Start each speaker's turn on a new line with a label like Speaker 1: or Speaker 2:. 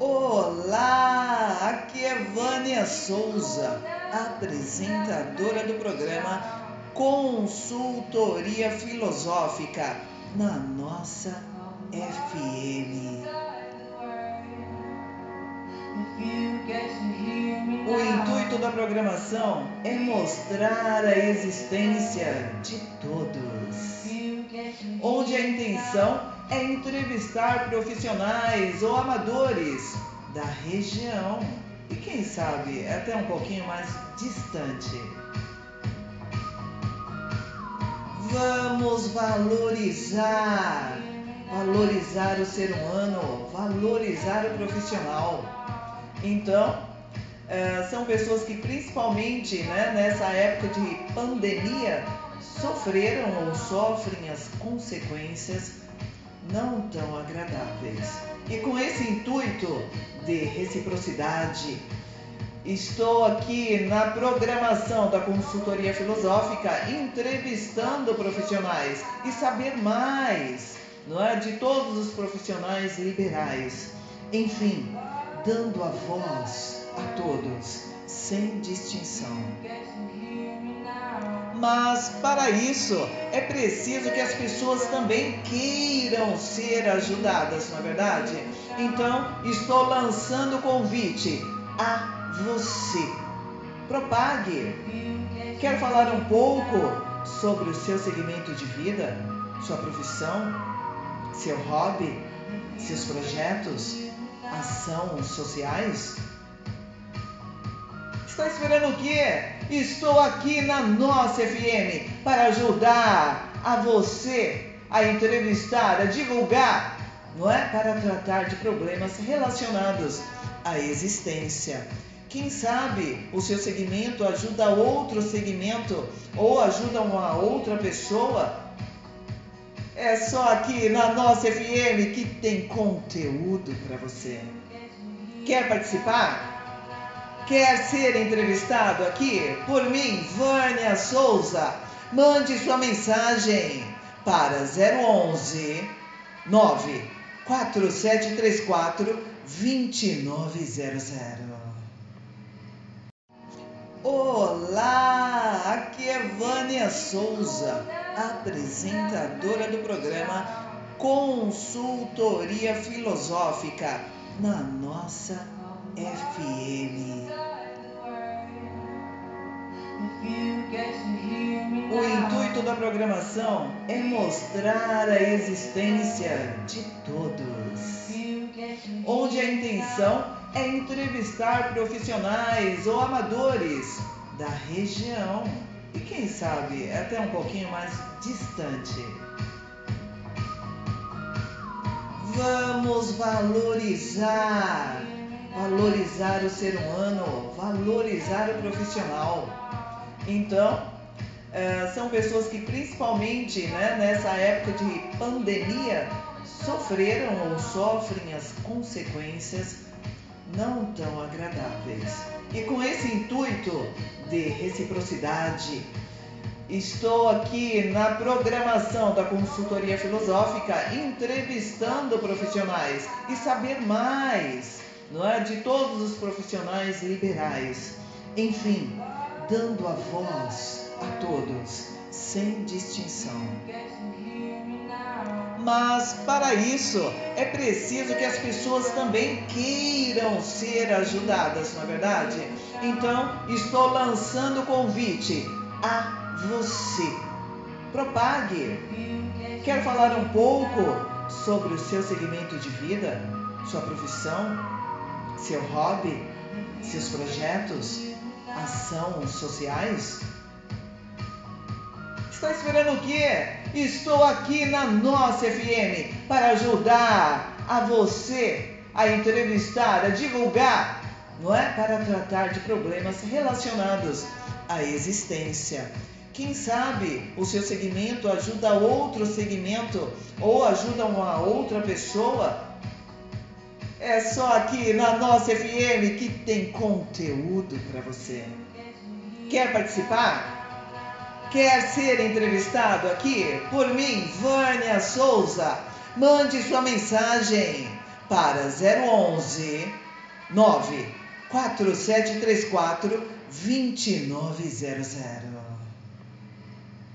Speaker 1: Olá, aqui é Vânia Souza, apresentadora do programa Consultoria Filosófica na nossa FM. O intuito da programação é mostrar a existência de todos, onde a intenção é entrevistar profissionais ou amadores da região e quem sabe até um pouquinho mais distante. Vamos valorizar, valorizar o ser humano, valorizar o profissional. Então, eh, são pessoas que principalmente né, nessa época de pandemia sofreram ou sofrem as consequências não tão agradáveis. E com esse intuito de reciprocidade, estou aqui na programação da consultoria filosófica entrevistando profissionais e saber mais, não é, de todos os profissionais liberais. Enfim, dando a voz a todos, sem distinção. Mas para isso é preciso que as pessoas também queiram ser ajudadas, não é verdade? Então estou lançando o convite a você. Propague. Quer falar um pouco sobre o seu segmento de vida, sua profissão, seu hobby, seus projetos, ação sociais? Está esperando o quê? Estou aqui na nossa FM para ajudar a você a entrevistar, a divulgar, não é? Para tratar de problemas relacionados à existência. Quem sabe o seu segmento ajuda outro segmento ou ajuda uma outra pessoa? É só aqui na nossa FM que tem conteúdo para você. Quer participar? Quer ser entrevistado aqui por mim, Vânia Souza? Mande sua mensagem para 011 94734 2900. Olá, aqui é Vânia Souza, apresentadora do programa Consultoria Filosófica na nossa FM. O intuito da programação é mostrar a existência de todos, onde a intenção é entrevistar profissionais ou amadores da região e quem sabe até um pouquinho mais distante. Vamos valorizar valorizar o ser humano, valorizar o profissional. Então, é, são pessoas que principalmente né, nessa época de pandemia sofreram ou sofrem as consequências não tão agradáveis. E com esse intuito de reciprocidade, estou aqui na programação da consultoria filosófica entrevistando profissionais e saber mais não é? de todos os profissionais liberais. Enfim, dando a voz a todos, sem distinção. Mas para isso é preciso que as pessoas também queiram ser ajudadas, não é verdade? Então estou lançando o convite a você. Propague. Quer falar um pouco sobre o seu segmento de vida, sua profissão, seu hobby, seus projetos, ação sociais? Está esperando o quê? Estou aqui na nossa FM para ajudar a você a entrevistar, a divulgar, não é? Para tratar de problemas relacionados à existência. Quem sabe o seu segmento ajuda outro segmento ou ajuda uma outra pessoa é só aqui na nossa FM que tem conteúdo para você. Quer participar? Quer ser entrevistado aqui por mim, Vânia Souza? Mande sua mensagem para 011 94734 2900.